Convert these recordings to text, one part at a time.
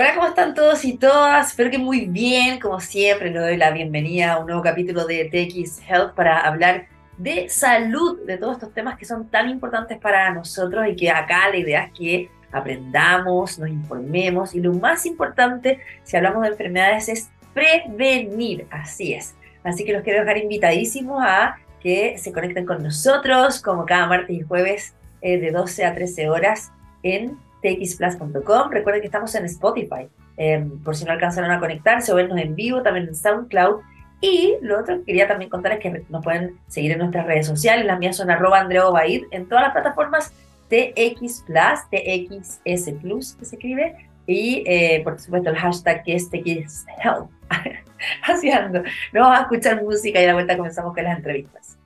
Hola, ¿cómo están todos y todas? Espero que muy bien, como siempre, le doy la bienvenida a un nuevo capítulo de TX Health para hablar de salud, de todos estos temas que son tan importantes para nosotros y que acá la idea es que aprendamos, nos informemos y lo más importante, si hablamos de enfermedades, es prevenir, así es. Así que los quiero dejar invitadísimos a que se conecten con nosotros como cada martes y jueves eh, de 12 a 13 horas en txplus.com. Recuerden que estamos en Spotify, em, por si no alcanzaron a conectarse o vernos en vivo, también en SoundCloud. Y lo otro que quería también contarles es que nos pueden seguir en nuestras redes sociales. Las mías son arroba Obaid en todas las plataformas TX Plus, TXS Plus que se escribe. Y eh, por supuesto el hashtag que es TXHealth. Así ando. No vamos a escuchar música y a la vuelta comenzamos con las entrevistas.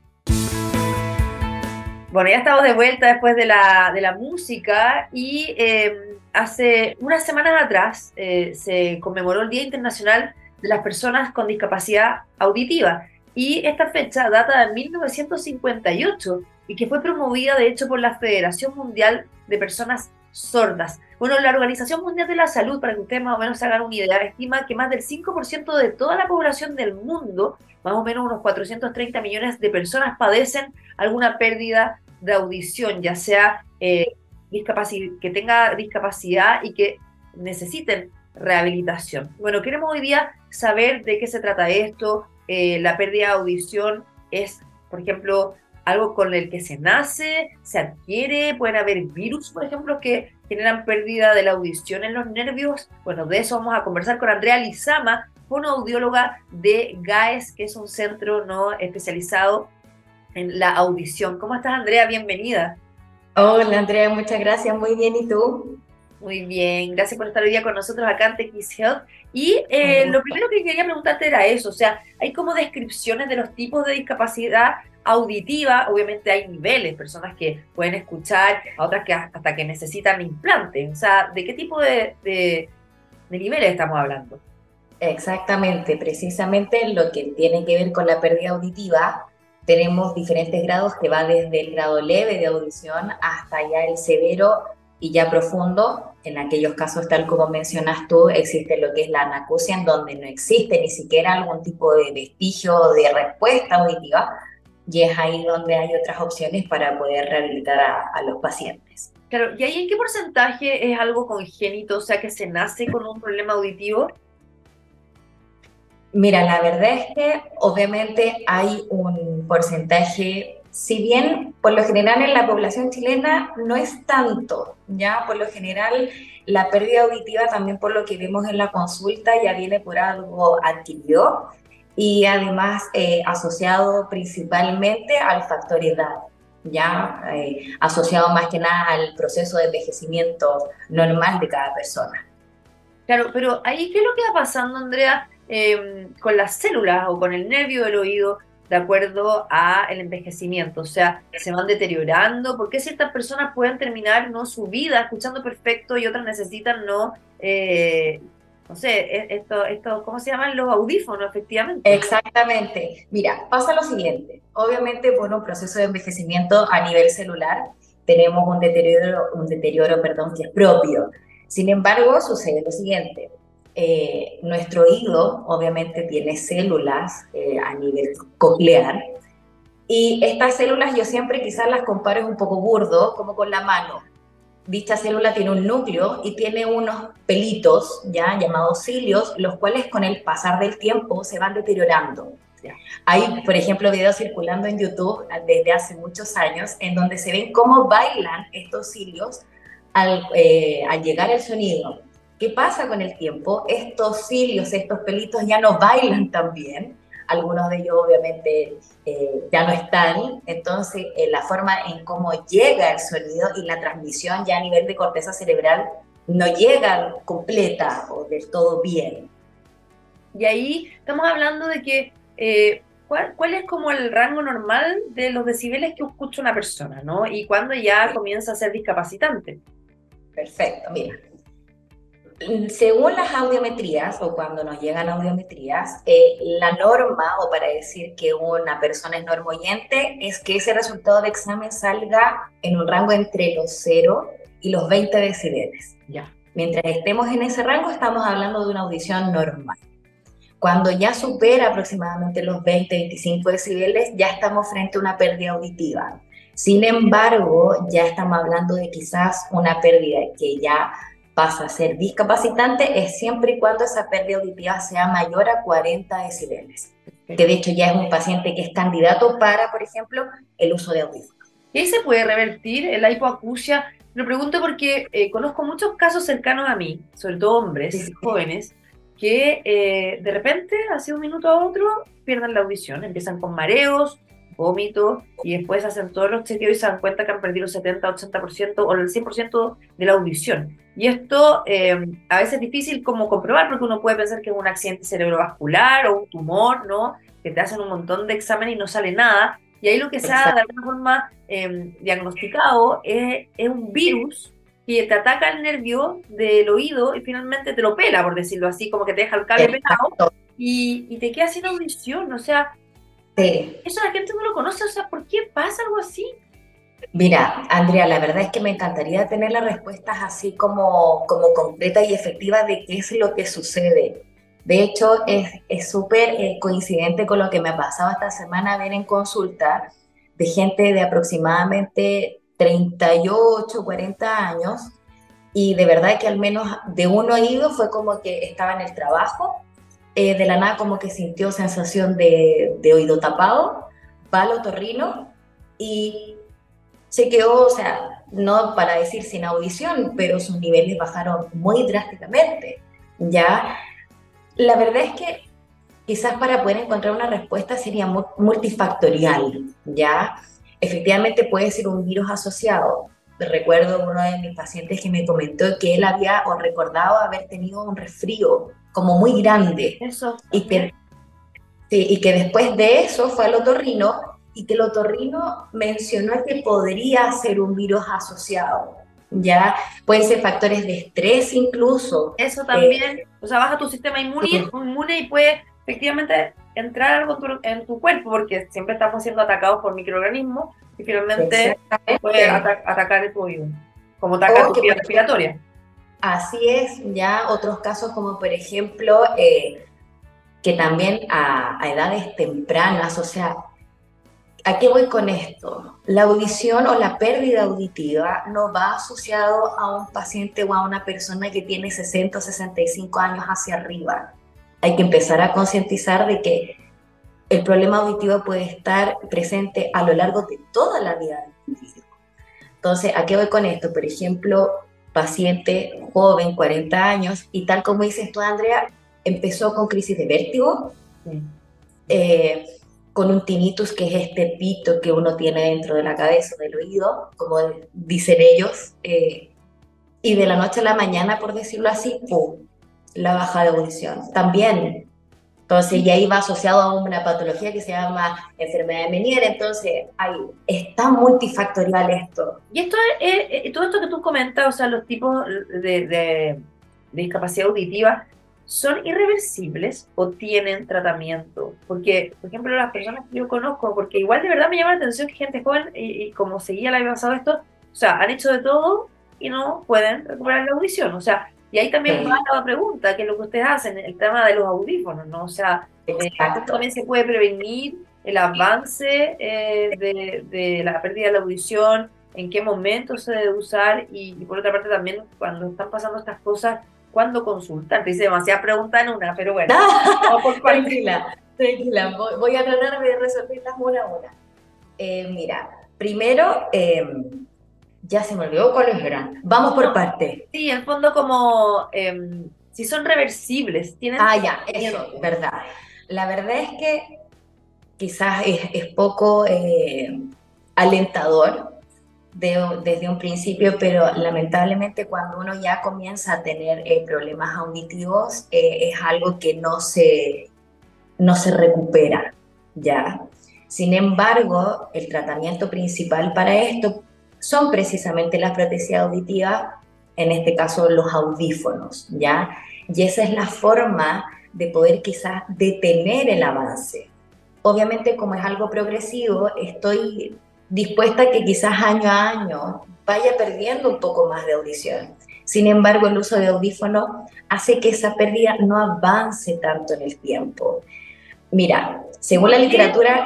Bueno, ya estamos de vuelta después de la, de la música y em, hace unas semanas atrás eh, se conmemoró el Día Internacional de las Personas con Discapacidad Auditiva y esta fecha data de 1958 y que fue promovida de hecho por la Federación Mundial de Personas Sordas. Bueno, la Organización Mundial de la Salud, para que ustedes más o menos se hagan una idea, estima que más del 5% de toda la población del mundo, más o menos unos 430 millones de personas, padecen alguna pérdida de audición, ya sea eh, que tenga discapacidad y que necesiten rehabilitación. Bueno, queremos hoy día saber de qué se trata esto. Eh, la pérdida de audición es, por ejemplo, algo con el que se nace, se adquiere, pueden haber virus, por ejemplo, que generan pérdida de la audición en los nervios. Bueno, de eso vamos a conversar con Andrea Lizama, una audióloga de GAES, que es un centro no especializado en la audición. ¿Cómo estás, Andrea? Bienvenida. Hola, Andrea, muchas gracias. Muy bien, ¿y tú? Muy bien, gracias por estar hoy día con nosotros acá en TX Health. Y eh, lo primero que quería preguntarte era eso, o sea, hay como descripciones de los tipos de discapacidad auditiva, obviamente hay niveles, personas que pueden escuchar, otras que hasta que necesitan implantes, o sea, ¿de qué tipo de, de niveles estamos hablando? Exactamente, precisamente lo que tiene que ver con la pérdida auditiva tenemos diferentes grados que va desde el grado leve de audición hasta ya el severo y ya profundo. En aquellos casos, tal como mencionas tú, existe lo que es la anacusia, en donde no existe ni siquiera algún tipo de vestigio de respuesta auditiva, y es ahí donde hay otras opciones para poder rehabilitar a, a los pacientes. Claro, ¿y ahí en qué porcentaje es algo congénito, o sea, que se nace con un problema auditivo? Mira, la verdad es que obviamente hay un porcentaje, si bien por lo general en la población chilena no es tanto, ya por lo general la pérdida auditiva también por lo que vemos en la consulta ya viene por algo adquirido y además eh, asociado principalmente al factor edad, ya eh, asociado más que nada al proceso de envejecimiento normal de cada persona. Claro, pero ahí, ¿qué es lo que va pasando, Andrea? Em, con las células o con el nervio del oído de acuerdo a el envejecimiento, o sea, se van deteriorando, ¿por qué ciertas personas pueden terminar no su vida escuchando perfecto y otras necesitan no, eh, e, esto, esto, ¿cómo se llaman los audífonos, efectivamente? Exactamente. Mira, pasa lo siguiente, obviamente por un proceso de envejecimiento a nivel celular tenemos un deterioro, un deterioro, perdón, que es propio. Sin embargo, sucede lo siguiente, eh, nuestro oído obviamente tiene células eh, a nivel coclear y estas células yo siempre quizás las comparo un poco burdo, como con la mano. Dicha célula tiene un núcleo y tiene unos pelitos ya llamados cilios, los cuales con el pasar del tiempo se van deteriorando. Hay, por ejemplo, videos circulando en YouTube desde hace muchos años en donde se ven cómo bailan estos cilios al, eh, al llegar el sonido. ¿Qué pasa con el tiempo? Estos cilios, estos pelitos ya no bailan tan bien. Algunos de ellos obviamente eh, ya no están. Entonces, eh, la forma en cómo llega el sonido y la transmisión ya a nivel de corteza cerebral no llega completa o del todo bien. Y ahí estamos hablando de que, eh, ¿cuál, ¿cuál, es como el rango normal de los decibeles que escucha una persona, ¿no? Y cuándo ya comienza a ser discapacitante. Perfecto, mira según las audiometrías o cuando nos llegan audiometrías, eh, la norma o para decir que una persona es normoyente es que ese resultado de examen salga en un rango entre los 0 y los 20 decibeles. Ya. Mientras estemos en ese rango, estamos hablando de una audición normal. Cuando ya supera aproximadamente los 20-25 decibeles, ya estamos frente a una pérdida auditiva. Sin embargo, ya estamos hablando de quizás una pérdida que ya pasa a ser discapacitante, es siempre y cuando esa pérdida auditiva sea mayor a 40 decibeles. Que de hecho ya es un paciente que es candidato para, por ejemplo, el uso de audífonos. ¿Y se puede revertir la hipoacusia? Lo pregunto porque eh, conozco muchos casos cercanos a mí, sobre todo hombres jóvenes, que eh, de repente, hace un minuto a otro, pierden la audición, empiezan con mareos, vómitos, y después hacen todos los chequeos y se dan cuenta que han perdido el 70, 80% o el 100% de la audición. Y esto eh, a veces es difícil como comprobar porque uno puede pensar que es un accidente cerebrovascular o un tumor, ¿no? Que te hacen un montón de exámenes y no sale nada. Y ahí lo que se ha de alguna forma em, diagnosticado es, es, un virus que te ataca el nervio del oído y finalmente te lo pela, por decirlo así, como que te deja el cable pelado y, y, te queda sin audición. O sea, eso la gente no lo conoce. O sea, ¿por qué pasa algo así? Mira, Andrea, la verdad es que me encantaría tener las respuestas así como, como concretas y efectivas de qué es lo que sucede. De hecho, es súper eh, coincidente con lo que me ha pasado esta semana ver en consulta de gente de aproximadamente 38, 40 años y de verdad que al menos de un oído fue como que estaba en el trabajo, eh, de la nada como que sintió sensación de, oído tapado, palo torrino y se quedó, o sea, no para decir sin audición, pero sus niveles bajaron muy drásticamente, ¿ya? La verdad es que quizás para poder encontrar una respuesta sería multifactorial, ¿ya? Efectivamente puede ser un virus asociado. Recuerdo uno de mis pacientes que me comentó que él había o recordaba haber tenido un resfrío como muy grande. Eso. Y que, sí, y que después de eso fue al otorrino y que el otorrino mencionó que podría ser un virus asociado. Ya pueden ser factores de estrés incluso. Eso también, eh, o sea, baja tu sistema inmune, inmune y puede efectivamente entrar algo en tu cuerpo, porque siempre estamos siendo atacados por microorganismos y finalmente puede atacar tu oído, como atacar tu vía respiratoria. Así es, ya otros casos como por ejemplo, eh, que también a, a edades tempranas, o sea, ¿A qué voy con esto? La audición o la pérdida auditiva no va asociado a un paciente o a una persona que tiene 60 o 65 años hacia arriba. Hay que empezar a concientizar de que el problema auditivo puede estar presente a lo largo de toda la vida del individuo. Entonces, ¿a qué voy con esto? Por ejemplo, paciente joven, 40 años, y tal como dices tú, Andrea, empezó con crisis de vértigo. Eh, con un tinnitus, que es este pito que uno tiene dentro de la cabeza, del oído, como dicen ellos, eh, y de la noche a la mañana, por decirlo así, ¡pum!, la baja de audición. También, entonces, y ahí va asociado a una patología que se llama enfermedad de Meniere, entonces, ahí está multifactorial esto. Y esto es, todo esto que tú comentas, o sea, los tipos de, de discapacidad auditiva, son irreversibles o tienen tratamiento. Porque, por ejemplo, las personas que yo conozco, porque igual de verdad me llama la atención que gente joven, y, como seguía la había pasado esto, o sea, han hecho de todo y no pueden recuperar la audición. O sea, y ahí también va la pregunta, que es lo que ustedes hacen, el tema de los audífonos, ¿no? O sea, eh, también se puede prevenir el avance eh, de, de, la pérdida de la audición, en qué momento se debe usar y, y por otra parte también cuando están pasando estas cosas, cuándo consultar. Te hice demasiadas preguntas en una, pero bueno. tranquila, tranquila. Voy, a tratar de resolverlas una a una. Eh, mira, primero, ya se me olvidó cuáles eran. Vamos por parte. Sí, en fondo como em, si son reversibles. ¿tienen ah, ya, eso, verdad. La verdad es que quizás es, es poco eh, alentador desde un principio, pero lamentablemente cuando uno ya comienza a tener eh, problemas auditivos eh, es algo que no se, no se recupera, ¿ya? Sin embargo, el tratamiento principal para esto son precisamente las prótesis auditivas, en este caso los audífonos, ¿ya? Y esa es la forma de poder quizás detener el avance. Obviamente, como es algo progresivo, estoy dispuesta a que quizás año a año vaya perdiendo un poco más de audición. Sin embargo, el uso de audífonos hace que esa pérdida no avance tanto en el tiempo. Mira, según la literatura,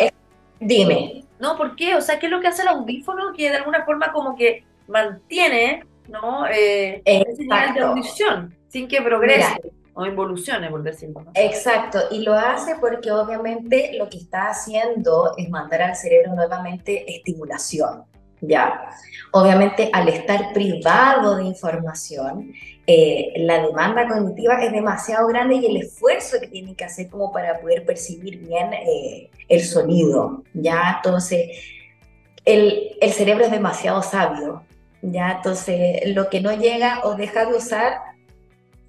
dime. No, ¿por qué? O sea, ¿qué es lo que hace el audífono que de alguna forma como que mantiene, ¿no? Eh, ese nivel de audición sin que progrese o involucione, por decirlo. Exacto, y lo hace porque obviamente lo que está haciendo es mandar al cerebro nuevamente estimulación. Ya, obviamente al estar privado de información, eh, la demanda cognitiva es demasiado grande y el esfuerzo que tiene que hacer como para poder percibir bien eh, el sonido, ya, entonces el, el cerebro es demasiado sabio, ya, entonces lo que no llega o deja de usar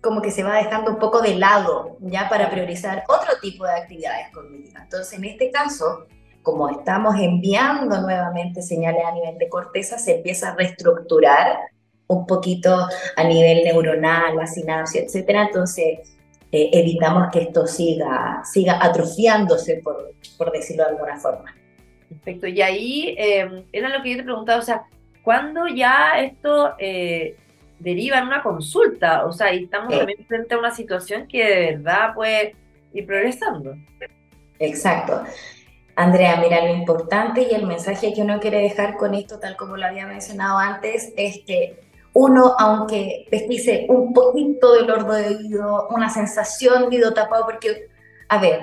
como que se va dejando un poco de lado ya para priorizar otro tipo de actividades cognitivas. Entonces, en este caso, como estamos enviando nuevamente señales a nivel de corteza, se empieza a reestructurar un poquito a nivel neuronal, la sinapsis, etcétera. Entonces, eh, evitamos que esto siga, siga atrofiándose, por, por decirlo de alguna forma. Perfecto. Y ahí eh, era lo que yo te preguntaba, o sea, ¿cuándo ya esto eh, deriva en una consulta, o sea, y estamos también frente a una situación que de verdad puede ir progresando. Exacto. Andrea, mira, lo importante y el mensaje que uno quiere dejar con esto, tal como lo había mencionado antes, es que uno, aunque desplice un poquito de dolor de oído, una sensación de oído tapado, porque, a ver,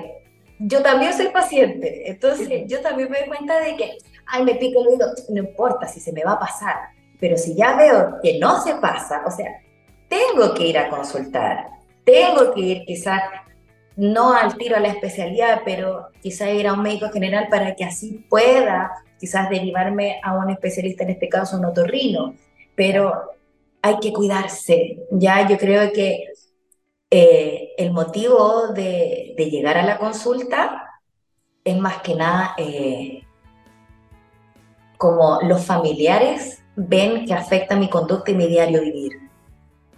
yo también soy paciente, entonces yo también me doy cuenta de que, ay, me pica el oído, no importa si se me va a pasar, pero si ya veo que no se pasa, o sea, tengo que ir a consultar, tengo que ir quizás no al tiro a la especialidad, pero quizás ir a un médico general para que así pueda quizás derivarme a un especialista, en este caso un otorrino, pero hay que cuidarse. Ya yo creo que eh, el motivo de, llegar a la consulta es más que nada eh, como los familiares ven que afecta mi conducta y mi diario vivir.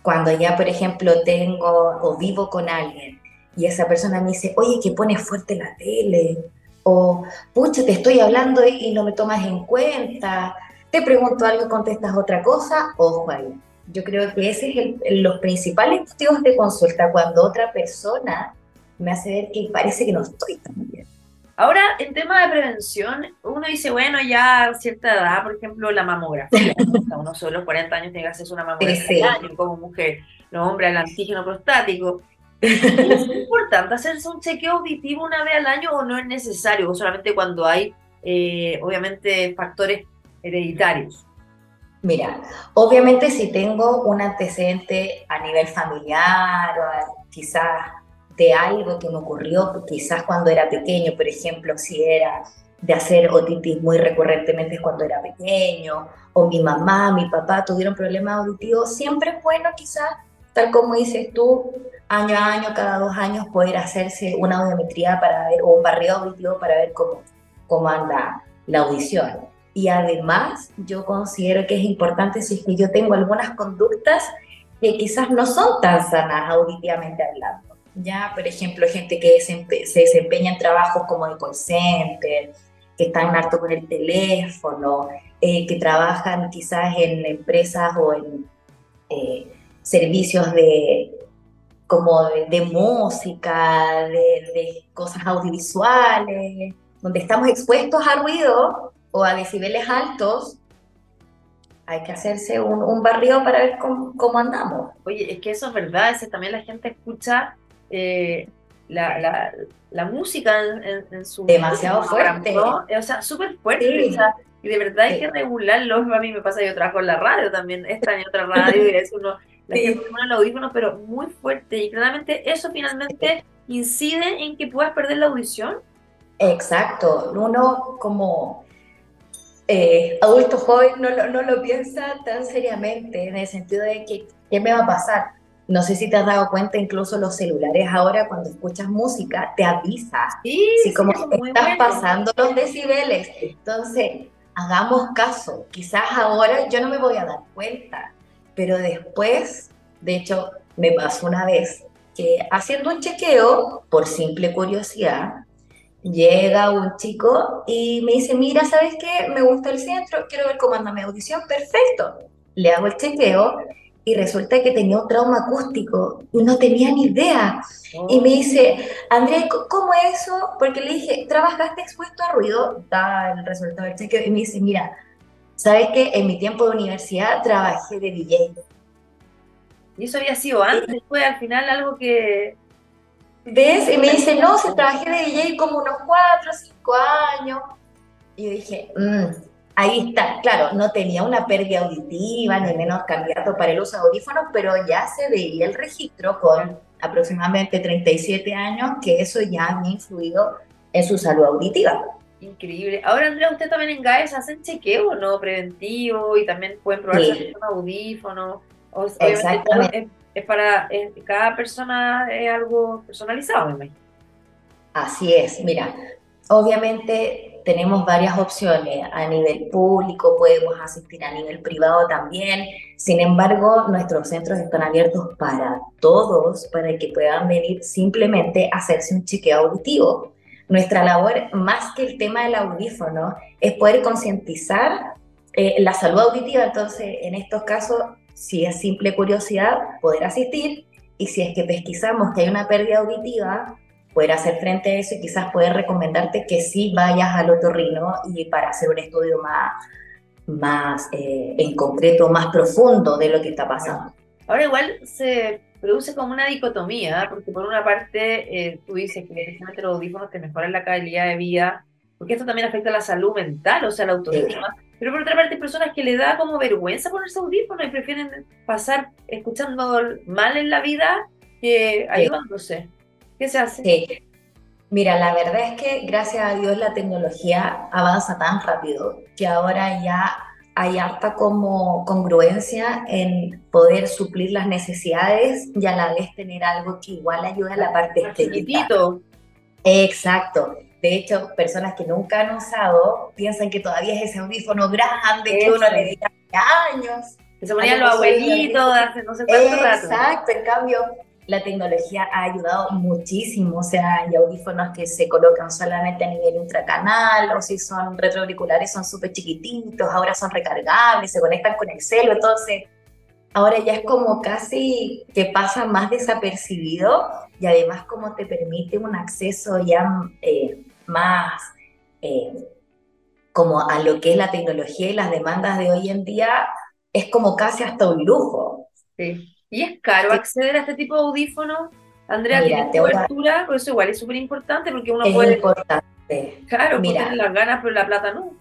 Cuando ya, por ejemplo, tengo o vivo con alguien y esa persona me dice, oye, que pones fuerte la tele, o pucha, te estoy hablando y no me tomas en cuenta, te pregunto algo y contestas otra cosa, ojo ahí. Yo creo que ese es el, los principales motivos de consulta, cuando otra persona me hace ver que parece que no estoy tan bien. Ahora, en tema de prevención, uno dice, bueno, ya a cierta edad, por ejemplo, la mamografía. uno solo los 40 años tiene que hacerse una mamografía año, como mujer, los hombres, el antígeno prostático. ¿Es importante hacerse un chequeo auditivo una vez al año o no es necesario? O solamente cuando hay, eh, obviamente, factores hereditarios. Mira, obviamente si tengo un antecedente a nivel familiar o quizás de algo que me ocurrió quizás cuando era pequeño, por ejemplo, si era de hacer otitis muy recurrentemente cuando era pequeño, o mi mamá, mi papá tuvieron problemas auditivos, siempre es bueno quizás, tal como dices tú, año a año, cada dos años, poder hacerse una audiometría para ver, o un barrio auditivo para ver cómo, cómo anda la audición. Y además, yo considero que es importante si es que yo tengo algunas conductas que quizás no son tan sanas auditivamente hablando. Ya, por ejemplo, gente que se desempeña en trabajos como de call center, que están harto con el teléfono, eh, que trabajan quizás en empresas o en eh, servicios de como de, música, de, de, cosas audiovisuales, donde estamos expuestos a ruido o a decibeles altos, hay que hacerse un, un barrio para ver cómo, cómo, andamos. Oye, es que eso es verdad, ese también la gente escucha eh, la, la, la, música en, su... Demasiado fuerte. O sea, súper fuerte. y de verdad hay que regularlo. A mí me pasa, yo trabajo en la radio también, esta en otra radio, y es uno, la gente pone el audífono, pero muy fuerte. Y claramente eso finalmente incide en que puedas perder la audición. Exacto. Uno como eh, adulto joven no, no lo piensa tan seriamente, en el sentido de que, ¿qué me va a pasar? No sé si te has dado cuenta, incluso los celulares ahora cuando escuchas música te avisa. Sí, sí como estás pasando los decibeles. Entonces, hagamos caso. Quizás ahora yo no me voy a dar cuenta, pero después, de hecho, me pasó una vez que haciendo un chequeo, por simple curiosidad, llega un chico y me dice, mira, ¿sabes qué? Me gusta el centro, quiero ver cómo anda mi audición, perfecto. Le hago el chequeo y resulta que tenía un trauma acústico y no tenía ni idea. Y me dice, Andrea, ¿cómo es eso? Porque le dije, ¿trabajaste expuesto a ruido? Da el resultado del chequeo y me dice, mira, ¿sabes qué? En mi tiempo de universidad trabajé de DJ. ¿Y eso había sido antes? ¿Fue al final algo que...? ¿Ves? Y me dice, no, se trabajé de DJ como unos cuatro o cinco años. Y yo dije, mmm, ahí está, claro, no tenía una pérdida auditiva ni menos candidato para el uso de audífonos, pero ya se veía el registro con aproximadamente 37 años que eso ya ha influido en su salud auditiva. Increíble. Ahora, Andrea, usted también en GAES hacen chequeo, ¿no? Preventivo y también pueden probar sí. audífonos. Exactamente. Es, para cada persona es algo personalizado, Así es, mira, obviamente tenemos varias opciones. A nivel público podemos asistir a nivel privado también. Sin embargo, nuestros centros están abiertos para todos, para que puedan venir simplemente a hacerse un chequeo auditivo. Nuestra labor, más que el tema del audífono, es poder concientizar eh, la salud auditiva. Entonces, en estos casos, si es simple curiosidad, poder asistir. Y si es que pesquisamos que hay una pérdida auditiva, poder hacer frente a eso y quizás poder recomendarte que sí vayas al otorrino y para hacer un estudio más, más eh, en concreto, más profundo de lo que está pasando. Ahora igual se produce como una dicotomía, porque por una parte eh, tú dices que precisamente los audífonos te mejoran la calidad de vida, porque esto también afecta a la salud mental, o sea, la autoestima. Pero por otra parte hay personas que le da como vergüenza ponerse audífonos y prefieren pasar escuchando mal en la vida que ayudándose. ¿Qué se hace? Sí. Mira, la verdad es que gracias a Dios la tecnología avanza tan rápido que ahora ya hay harta como congruencia en poder suplir las necesidades y a la vez tener algo que igual ayude a la parte estética. Exacto. De hecho, personas que nunca han usado piensan que todavía es ese audífono grande que uno le dedica años. Que se ponían los abuelitos hace no sé cuánto rato. Exacto, en cambio, la tecnología ha ayudado muchísimo, o sea, hay audífonos que se colocan solamente a nivel intracanal, o si son retroauriculares son súper chiquititos, ahora son recargables, se conectan con el celo, entonces ahora ya es como casi que pasa más desapercibido y además como te permite un acceso ya eh, más eh, como a lo que es la tecnología y las demandas de hoy en día, es como casi hasta un lujo. Sí. ¿Y es caro acceder a este tipo de audífonos? Andrea, Mira, ¿tiene cobertura? Por eso igual es súper importante porque uno es puede... importante. Claro, Mira. las ganas, pero la plata no.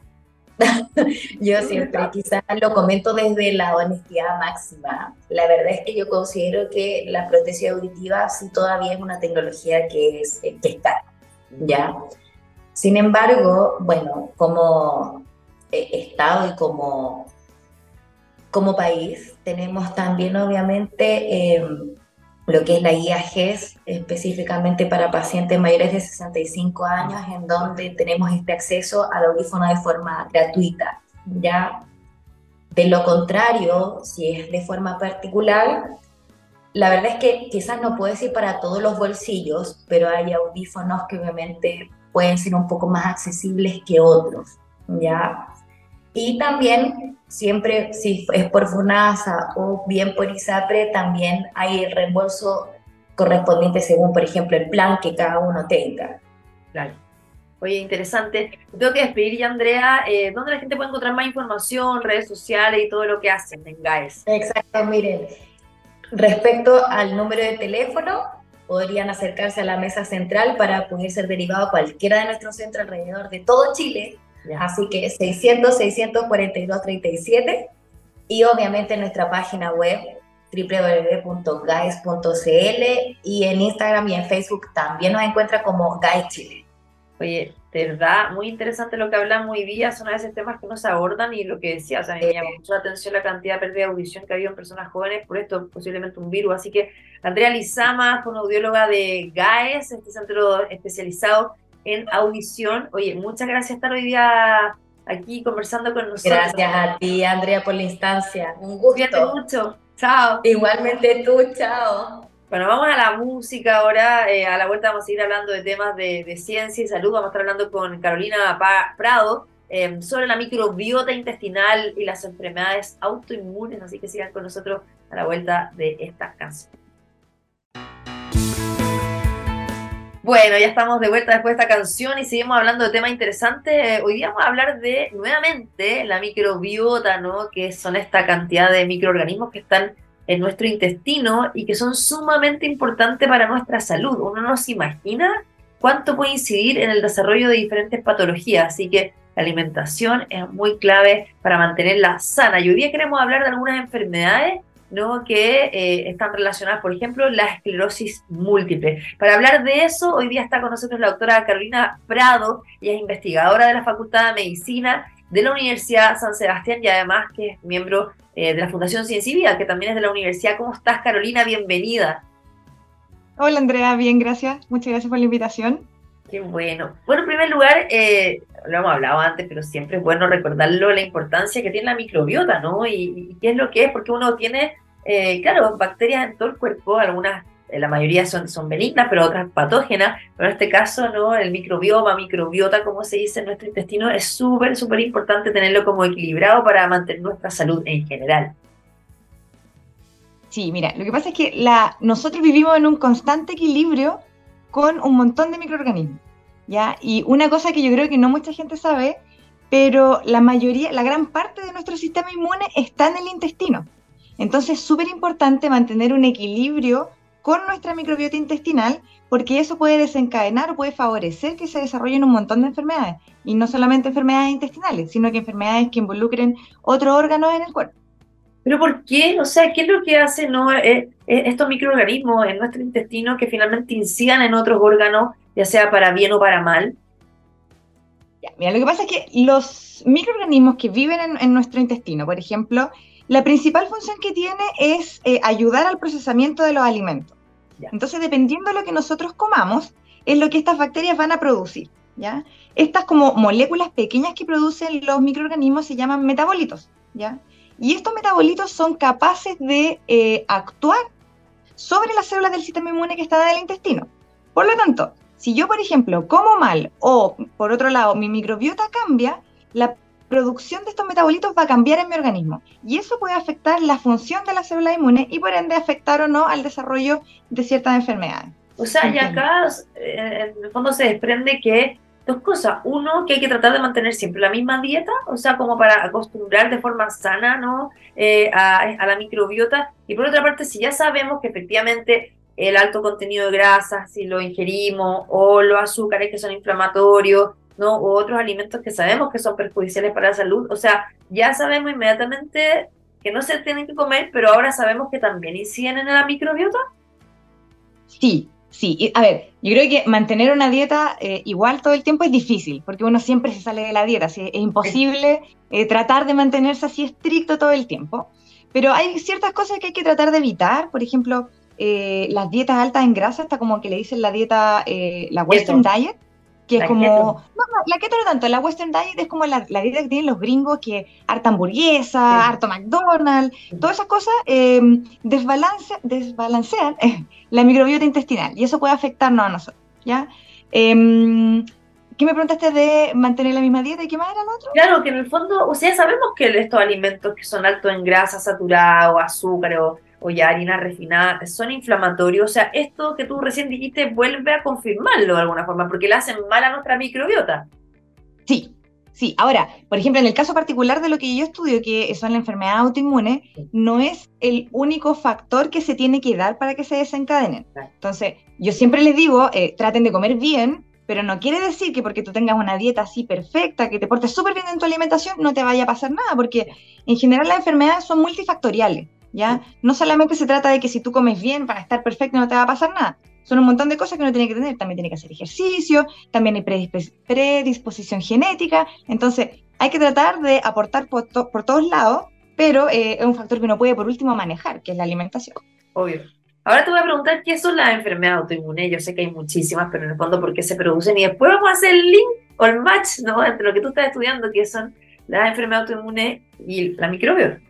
yo siempre quizás lo comento desde la honestidad máxima. La verdad es que yo considero que la prótesis auditiva sí todavía es una tecnología que es, que está, ¿ya? Sin embargo, bueno, como eh, Estado y como como país. Tenemos también, obviamente, eh, lo que es la guía GES, específicamente para pacientes mayores de 65 años, en donde tenemos este acceso al audífono de forma gratuita. Ya, de lo contrario, si es de forma particular, la verdad es que quizás no puedo decir para todos los bolsillos, pero hay audífonos que obviamente pueden ser un poco más accesibles que otros. Ya, y también, siempre, si es por FUNASA o bien por ISAPRE, también hay el reembolso correspondiente según, por ejemplo, el plan que cada uno tenga. Claro. Oye, interesante. Tengo que despedir ya, Andrea. Eh, ¿Dónde la gente puede encontrar más información, redes sociales y todo lo que hacen en GAES? Exacto, miren. Respecto al número de teléfono, podrían acercarse a la mesa central para poder ser derivado a cualquiera de nuestros centros alrededor de todo Chile Así que 600, 642, 37 y obviamente nuestra página web www.guys.cl y en Instagram y en Facebook también nos encuentra como Guys Chile. Oye, verdad, muy interesante lo que hablamos hoy día, son a veces temas que no se abordan y lo que decía, o sea, me llama mucho la atención la cantidad de pérdida de audición que ha habido en personas jóvenes por esto, posiblemente un virus. Así que Andrea Lizama, audióloga de GAES, este centro especializado en audición. Oye, muchas gracias por estar hoy día aquí conversando con nosotros. Gracias a ti, Andrea, por la instancia. Un gusto. Cuídate mucho. Chao. Igualmente tú, chao. Bueno, vamos a la música ahora. Eh, a la vuelta vamos a seguir hablando de temas de, ciencia y salud. Vamos a estar hablando con Carolina Prado, em, sobre la microbiota intestinal y las enfermedades autoinmunes, así que sigan con nosotros a la vuelta de esta canción. Bueno, ya estamos de vuelta después de esta canción y seguimos hablando de temas interesantes. Hoy día vamos a hablar de, nuevamente, la microbiota, ¿no? Que son esta cantidad de microorganismos que están en nuestro intestino y que son sumamente importantes para nuestra salud. Uno no se imagina cuánto puede incidir en el desarrollo de diferentes patologías, así que la alimentación es muy clave para mantenerla sana. Y hoy día queremos hablar de algunas enfermedades ¿no? que eh, están relacionadas, por ejemplo, la esclerosis múltiple. Para hablar de eso, hoy día está con nosotros la doctora Carolina Prado, y es investigadora de la Facultad de Medicina de la Universidad San Sebastián y además que es miembro eh, de la Fundación Ciencia y Vida, que también es de la universidad. ¿Cómo estás, Carolina? Bienvenida. Hola, Andrea, bien, gracias. Muchas gracias por la invitación. Qué bueno. Bueno, en primer lugar, eh, lo hemos hablado antes, pero siempre es bueno recordarlo, la importancia que tiene la microbiota, ¿no? Y, qué es lo que es, porque uno tiene, eh, claro, bacterias en todo el cuerpo, algunas, la mayoría son, son benignas, pero otras patógenas, pero en este caso, ¿no? El microbioma, microbiota, como se dice en nuestro intestino, es súper, súper importante tenerlo como equilibrado para mantener nuestra salud en general. Sí, mira, lo que pasa es que nosotros vivimos en un constante equilibrio con un montón de microorganismos, ¿ya? Y una cosa que yo creo que no mucha gente sabe, pero la mayoría, la gran parte de nuestro sistema inmune está en el intestino. Entonces es súper importante mantener un equilibrio con nuestra microbiota intestinal, porque eso puede desencadenar o puede favorecer que se desarrollen un montón de enfermedades, y no solamente enfermedades intestinales, sino que enfermedades que involucren otros órganos en el cuerpo. Pero ¿por qué? O sea, ¿qué es lo que hace no, eh, eh, estos microorganismos en nuestro intestino que finalmente incidan en otros órganos, ya sea para bien o para mal? mira, lo que pasa es que los microorganismos que viven en, nuestro intestino, por ejemplo, la principal función que tiene es eh, ayudar al procesamiento de los alimentos. Entonces, dependiendo de lo que nosotros comamos, es lo que estas bacterias van a producir. ¿ya? Estas como moléculas pequeñas que producen los microorganismos se llaman metabolitos. ¿ya? Y estos metabolitos son capaces de eh, actuar sobre las células del sistema inmune que están en el intestino. Por lo tanto, si yo, por ejemplo, como mal o, por otro lado, mi microbiota cambia, la producción de estos metabolitos va a cambiar en mi organismo. Y eso puede afectar la función de la célula inmune y, por ende, afectar o no al desarrollo de ciertas enfermedades. O sea, y acá, eh, en el fondo, se desprende que dos cosas. Uno, que hay que tratar de mantener siempre la misma dieta, o sea, como para acostumbrar de forma sana, ¿no? Eh, a, la microbiota. Y por otra parte, si ya sabemos que efectivamente el alto contenido de grasas, si lo ingerimos, o los azúcares que son inflamatorios, ¿no? O otros alimentos que sabemos que son perjudiciales para la salud, o sea, ya sabemos inmediatamente que no se tienen que comer, pero ahora sabemos que también inciden en la microbiota. Sí, Sí, a ver, yo creo que mantener una dieta eh, igual todo el tiempo es difícil, porque uno siempre se sale de la dieta, es imposible eh, tratar de mantenerse así estricto todo el tiempo, pero hay ciertas cosas que hay que tratar de evitar, por ejemplo, eh, las dietas altas en grasa, está como que le dicen la dieta, la Western Diet, que es como, no, no, la keto no tanto, la Western Diet es como la, dieta que tienen los gringos, que harta hamburguesa, harto McDonald's, todas esas cosas eh, desbalance, desbalancean eh, la microbiota intestinal y eso puede afectarnos a nosotros, ¿ya? Em, ¿Qué me preguntaste de mantener la misma dieta y qué más era lo otro? Claro, que en el fondo, o sea, sabemos que estos alimentos que son altos en grasa saturada o azúcar o o ya harina refinada, son inflamatorios. O sea, esto que tú recién dijiste vuelve a confirmarlo de alguna forma, porque le hacen mal a nuestra microbiota. Sí, sí. Ahora, por ejemplo, en el caso particular de lo que yo estudio, que son la enfermedad autoinmune, no es el único factor que se tiene que dar para que se desencadenen. Entonces, yo siempre les digo, eh, traten de comer bien, pero no quiere decir que porque tú tengas una dieta así perfecta, que te portes súper bien en tu alimentación, no te vaya a pasar nada, porque en general las enfermedades son multifactoriales. ¿Ya? No solamente se trata de que si tú comes bien para estar perfecto no te va a pasar nada. Son un montón de cosas que uno tiene que tener. También tiene que hacer ejercicio, también hay predisposición genética. Entonces, hay que tratar de aportar por, todos lados, pero eh, es un factor que uno puede, por último, manejar, que es la alimentación. Obvio. Ahora te voy a preguntar qué son las enfermedades autoinmunes. Yo sé que hay muchísimas, pero en el fondo, ¿por qué se producen? Y después vamos a hacer el link o el match ¿no? entre lo que tú estás estudiando, que son las enfermedades autoinmunes y la microbiota.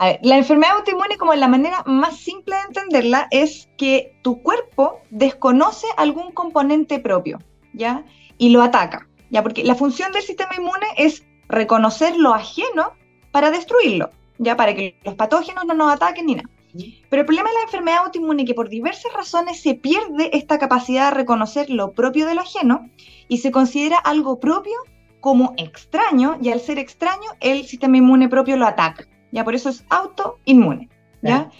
A ver, la enfermedad autoinmune, como la manera más simple de entenderla, es que tu cuerpo desconoce algún componente propio, ¿ya? Y lo ataca. ya porque la función del sistema inmune es reconocer lo ajeno para destruirlo, ya para que los patógenos no nos ataquen ni nada. Pero el problema de la enfermedad autoinmune es que por diversas razones se pierde esta capacidad de reconocer lo propio de lo ajeno y se considera algo propio como extraño y al ser extraño el sistema inmune propio lo ataca. Ya por eso es autoinmune. ¿ya?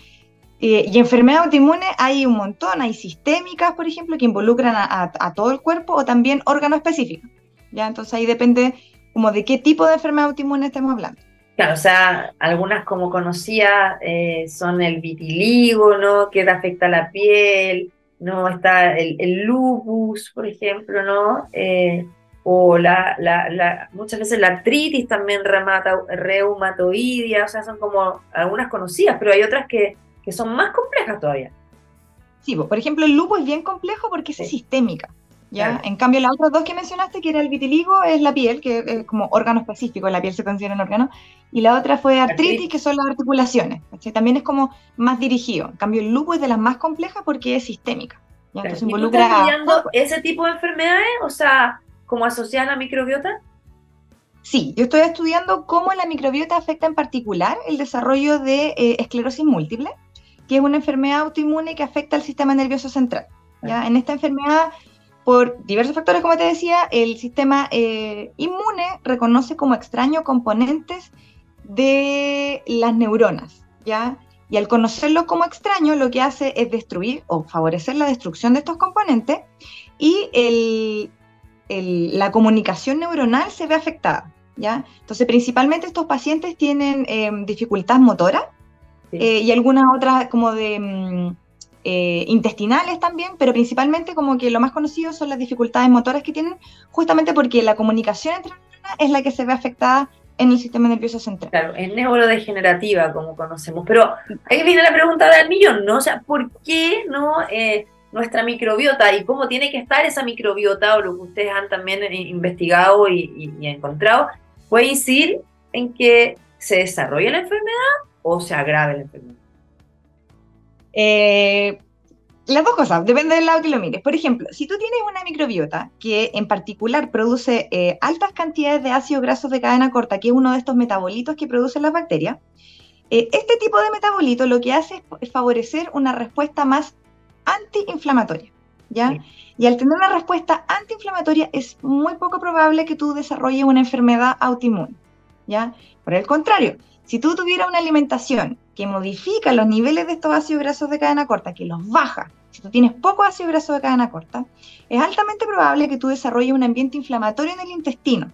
Eh, y enfermedad autoinmune hay un montón, hay sistémicas, por ejemplo, que involucran a, todo el cuerpo o también órganos específicos. ¿ya? Entonces ahí depende como de qué tipo de enfermedad autoinmune estemos hablando. Claro, o sea, algunas como conocía eh, son el vitiligo, ¿no? Que afecta a la piel, ¿no? Está el, lupus, por ejemplo, ¿no? Eh, o la, la, muchas veces la artritis también reumatoidea, o sea, son como algunas conocidas, pero hay otras que, que son más complejas todavía. Sí, por ejemplo, el lupus es bien complejo porque es sistémica. ¿ya? En cambio, las otras dos que mencionaste, que era el vitiligo, es la piel, que es como órgano específico, la piel se considera un órgano, y la otra fue artritis, que son las articulaciones. También es como más dirigido. En cambio, el lupus es de las más complejas porque es sistémica. ¿ya? Entonces involucra... estudiando ese tipo de enfermedades? O sea, ¿como asociada a la microbiota? Sí, yo estoy estudiando cómo la microbiota afecta en particular el desarrollo de eh, esclerosis múltiple, que es una enfermedad autoinmune que afecta al sistema nervioso central. ¿ya? En esta enfermedad por diversos factores, como te decía, el sistema eh, inmune reconoce como extraño componentes de las neuronas, ¿ya? Y al conocerlo como extraño, lo que hace es destruir o favorecer la destrucción de estos componentes y la comunicación neuronal se ve afectada, ¿ya? Entonces, principalmente estos pacientes tienen em, dificultad motora eh, y algunas otras como de... Mm, eh, intestinales también, pero principalmente como que lo más conocido son las dificultades motoras que tienen, justamente porque la comunicación entre neuronas es la que se ve afectada en el sistema nervioso central. Claro, es neurodegenerativa, como conocemos. Pero ahí viene la pregunta del millón, ¿no? O sea, ¿por qué no eh, nuestra microbiota y cómo tiene que estar esa microbiota, o lo que ustedes han también eh, investigado y, encontrado, puede incidir en que se desarrolle la enfermedad o se agrave la enfermedad? Eh, las dos cosas, depende del lado que lo mires. Por ejemplo, si tú tienes una microbiota que en particular produce eh, altas cantidades de ácidos grasos de cadena corta, que es uno de estos metabolitos que producen las bacterias, este tipo de metabolito lo que hace es favorecer una respuesta más antiinflamatoria. ¿ya? Y al tener una respuesta antiinflamatoria es muy poco probable que tú desarrolles una enfermedad autoinmune. ¿ya? Por el contrario, si tú tuvieras una alimentación que modifica los niveles de estos ácidos grasos de cadena corta, que los baja, si tú tienes poco ácido graso de cadena corta, es altamente probable que tú desarrolles un ambiente inflamatorio en el intestino.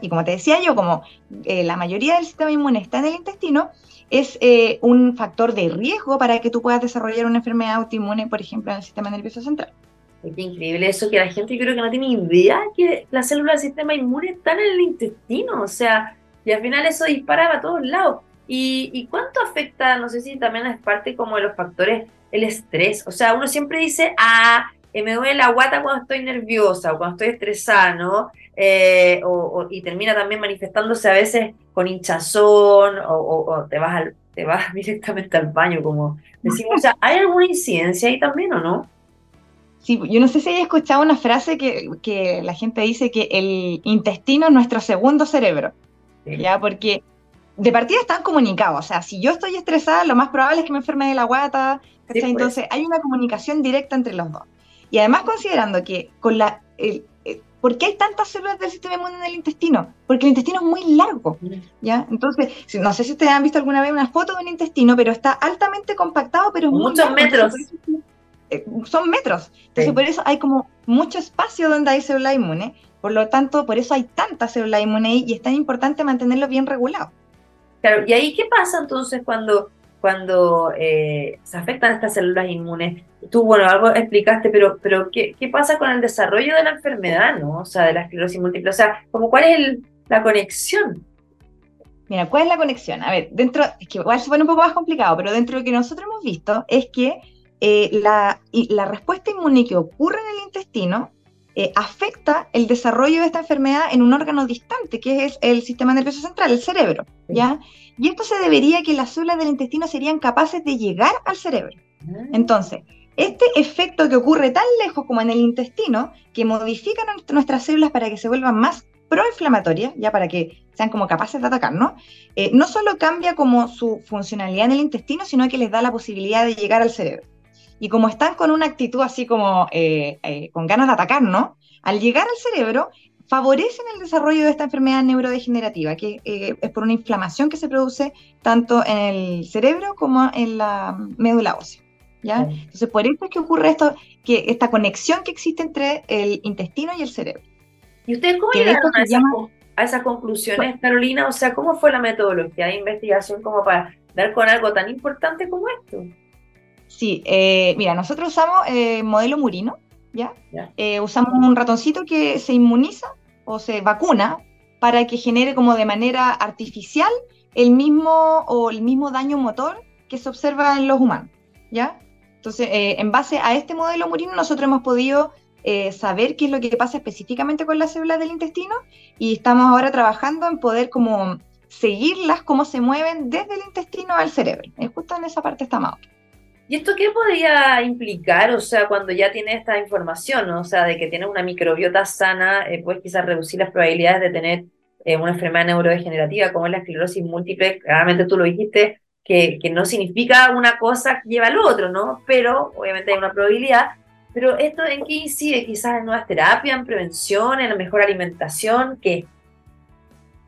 Y como te decía yo, como eh, la mayoría del sistema inmune está en el intestino, es eh, un factor de riesgo para que tú puedas desarrollar una enfermedad autoinmune, por ejemplo, en el sistema nervioso central. Es increíble eso, que la gente creo que no tiene idea que las células del sistema inmune están en el intestino. O sea, y al final eso disparaba a todos lados. ¿Y, cuánto afecta, no sé si también es parte como de los factores, el estrés? O sea, uno siempre dice, ah, eh, me duele la guata cuando estoy nerviosa o cuando estoy estresada, ¿no? Eh, y termina también manifestándose a veces con hinchazón o, te, vas al, te vas directamente al baño, como decimos. O sea, ¿hay alguna incidencia ahí también o no? Sí, yo no sé si hayas escuchado una frase que, que la gente dice que el intestino es nuestro segundo cerebro. ¿ya? Porque de partida están comunicados, o sea, si yo estoy estresada, lo más probable es que me enferme de la guata, pues. Entonces hay una comunicación directa entre los dos. Y además considerando que con la... ¿Por qué hay tantas células del sistema inmune en el intestino? Porque el intestino es muy largo, ¿ya? Entonces, no sé si ustedes han visto alguna vez una foto de un intestino, pero está altamente compactado, pero Muchos metros. Eh, son metros. Entonces, por eso hay como mucho espacio donde hay célula inmune por lo tanto, por eso hay tantas células inmunes y es tan importante mantenerlo bien regulado. Claro, y ahí qué pasa entonces cuando, cuando eh, se afectan estas células inmunes? Tú, bueno, algo explicaste, pero, pero ¿qué, ¿qué, pasa con el desarrollo de la enfermedad, no? O sea, de la esclerosis múltiple. O sea, como ¿cuál es la conexión? Mira, ¿cuál es la conexión? A ver, dentro, es que igual se pone un poco más complicado, pero dentro de lo que nosotros hemos visto es que eh, la, la respuesta inmune que ocurre en el intestino eh, afecta el desarrollo de esta enfermedad en un órgano distante, que es el sistema nervioso central, el cerebro, ¿ya? Y esto se debería que las células del intestino serían capaces de llegar al cerebro. Ah. Entonces, este efecto que ocurre tan lejos como en el intestino, que modifica nuestras células para que se vuelvan más proinflamatorias, ya para que sean como capaces de atacarnos, eh, no solo cambia como su funcionalidad en el intestino, sino que les da la posibilidad de llegar al cerebro. Y como están con una actitud así como eh, eh, con ganas de atacarnos, al llegar al cerebro, favorecen el desarrollo de esta enfermedad neurodegenerativa, que es por una inflamación que se produce tanto en el cerebro como en la médula ósea. ¿ya? Entonces, por eso es que ocurre esto, que esta conexión que existe entre el intestino y el cerebro. ¿Y ustedes cómo llegaron a, esas conclusiones, Carolina? O sea, ¿cómo fue la metodología de investigación como para dar con algo tan importante como esto? Sí, eh, mira, nosotros usamos eh, modelo Murino, ¿ya? Eh, usamos un ratoncito que se inmuniza o se vacuna para que genere como de manera artificial el mismo o el mismo daño motor que se observa en los humanos, ¿ya? Entonces, en base a este modelo Murino, nosotros hemos podido eh, saber qué es lo que pasa específicamente con las células del intestino y estamos ahora trabajando en poder como seguirlas, cómo se mueven desde el intestino al cerebro. Es justo en esa parte estamos ¿Y esto qué podría implicar? O sea, cuando ya tienes esta información, o sea, de que tienes una microbiota sana, eh, puedes quizás reducir las probabilidades de tener eh, una enfermedad neurodegenerativa como es la esclerosis múltiple. Claramente tú lo dijiste, que, que no significa una cosa que lleva al otro, ¿no? Pero obviamente hay una probabilidad. Pero esto en qué incide, quizás en nuevas terapias, en prevención, en mejor alimentación, ¿qué?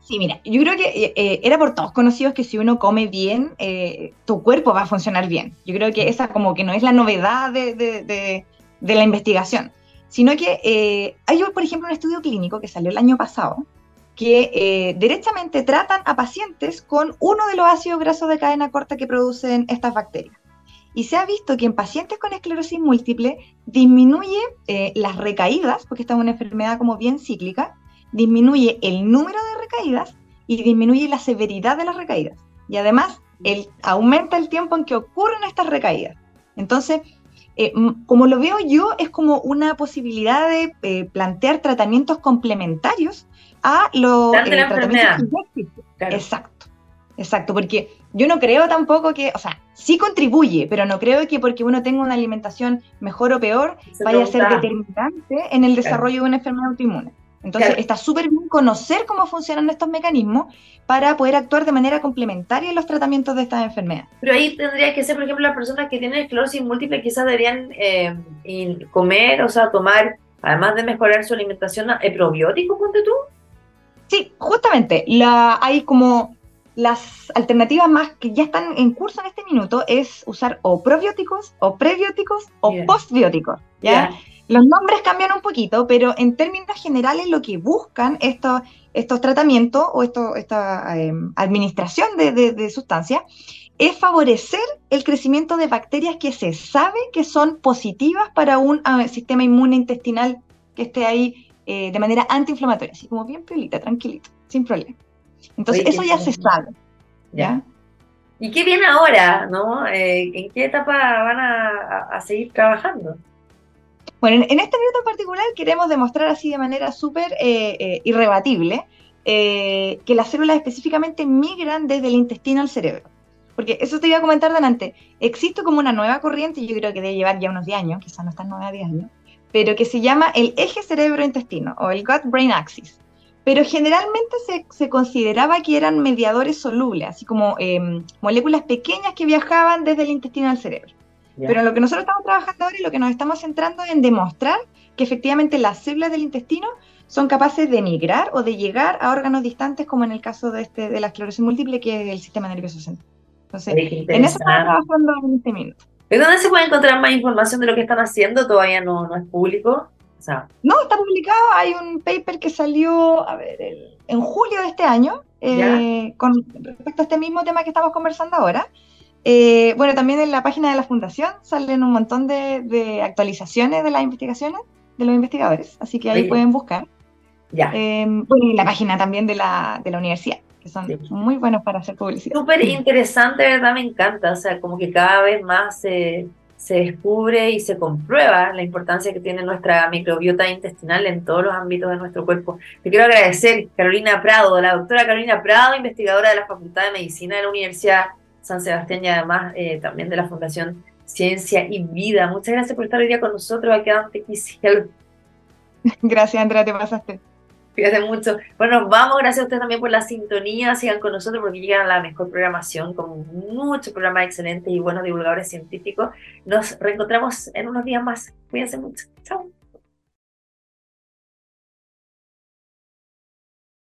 Sí, mira, yo creo que eh, eh, era por todos conocidos que si uno come bien, eh, tu cuerpo va a funcionar bien. Yo creo que esa como que no es la novedad de, de, la investigación, sino que hay, por ejemplo, un estudio clínico que salió el año pasado, que derechamente tratan a pacientes con uno de los ácidos grasos de cadena corta que producen estas bacterias. Y se ha visto que en pacientes con esclerosis múltiple disminuye eh, las recaídas, porque esta es una enfermedad como bien cíclica, disminuye el número de recaídas y disminuye la severidad de las recaídas. Y además el, aumenta el tiempo en que ocurren estas recaídas. Entonces, eh, como lo veo yo, es como una posibilidad de eh, plantear tratamientos complementarios a los tratamientos que Exacto. Exacto, porque yo no creo tampoco que, o sea, sí contribuye, pero no creo que porque uno tenga una alimentación mejor o peor vaya a ser determinante en el desarrollo de una enfermedad autoinmune. Entonces, está súper bien conocer cómo funcionan estos mecanismos para poder actuar de manera complementaria en los tratamientos de estas enfermedades. Pero ahí tendría que ser, por ejemplo, las personas que tienen esclerosis múltiple quizás deberían eh, comer, o sea, tomar, además de mejorar su alimentación, eh, probióticos, ponte tú. Sí, justamente, la, hay como las alternativas más que ya están en curso en este minuto es usar o probióticos, o prebióticos, o postbióticos. ¿ya? Los nombres cambian un poquito, pero en términos generales lo que buscan estos, estos tratamientos o esto, esta em, administración de, de, sustancias es favorecer el crecimiento de bacterias que se sabe que son positivas para un ah, sistema inmune intestinal que esté ahí eh, de manera antiinflamatoria, así como bien piolita, tranquilito, sin problema. Entonces, eso ya se sabe. ¿ya? ¿Y qué viene ahora? ¿no? Eh, ¿En qué etapa van a, seguir trabajando? Bueno, en, este minuto en particular queremos demostrar así de manera súper eh, eh, irrebatible que las células específicamente migran desde el intestino al cerebro. Porque eso te iba a comentar delante. Existe como una nueva corriente, yo creo que debe llevar ya unos 10 años, quizás no están 9 a 10 años, pero que se llama el eje cerebro-intestino o el gut-brain axis pero generalmente se, consideraba que eran mediadores solubles, así como em, moléculas pequeñas que viajaban desde el intestino al cerebro. Pero lo que nosotros estamos trabajando ahora y lo que nos estamos centrando es en demostrar que efectivamente las células del intestino son capaces de migrar o de llegar a órganos distantes, como en el caso de, este, de la esclerosis múltiple, que es el sistema nervioso central. Entonces, en eso estamos trabajando en este minuto. ¿De dónde se puede encontrar más información de lo que están haciendo? Todavía no, no es público no, está publicado. Hay un paper que salió, a ver, en julio de este año, eh, con respecto a este mismo tema que estamos conversando ahora. Eh, bueno, también en la página de la fundación salen un montón de, actualizaciones de las investigaciones de los investigadores, así que ahí pueden buscar. Ya. Eh, bueno, y la página también de la, de la universidad, que son muy buenos para hacer publicidad. Súper interesante, ¿verdad? Me encanta, o sea, como que cada vez más se se descubre y se comprueba la importancia que tiene nuestra microbiota intestinal en todos los ámbitos de nuestro cuerpo. Te quiero agradecer, Carolina Prado, la doctora Carolina Prado, investigadora de la Facultad de Medicina de la Universidad San Sebastián y además eh, también de la Fundación ciencia y vida. Muchas gracias por estar hoy día con nosotros aquí en Quisiel. Gracias, Andrea, te pasaste. Cuídate mucho. Bueno, vamos, gracias a ustedes también por la sintonía. Sigan con nosotros porque llegan a la mejor programación con muchos programas excelentes y buenos divulgadores científicos. Nos reencontramos en unos días más. Cuídense mucho. Chao.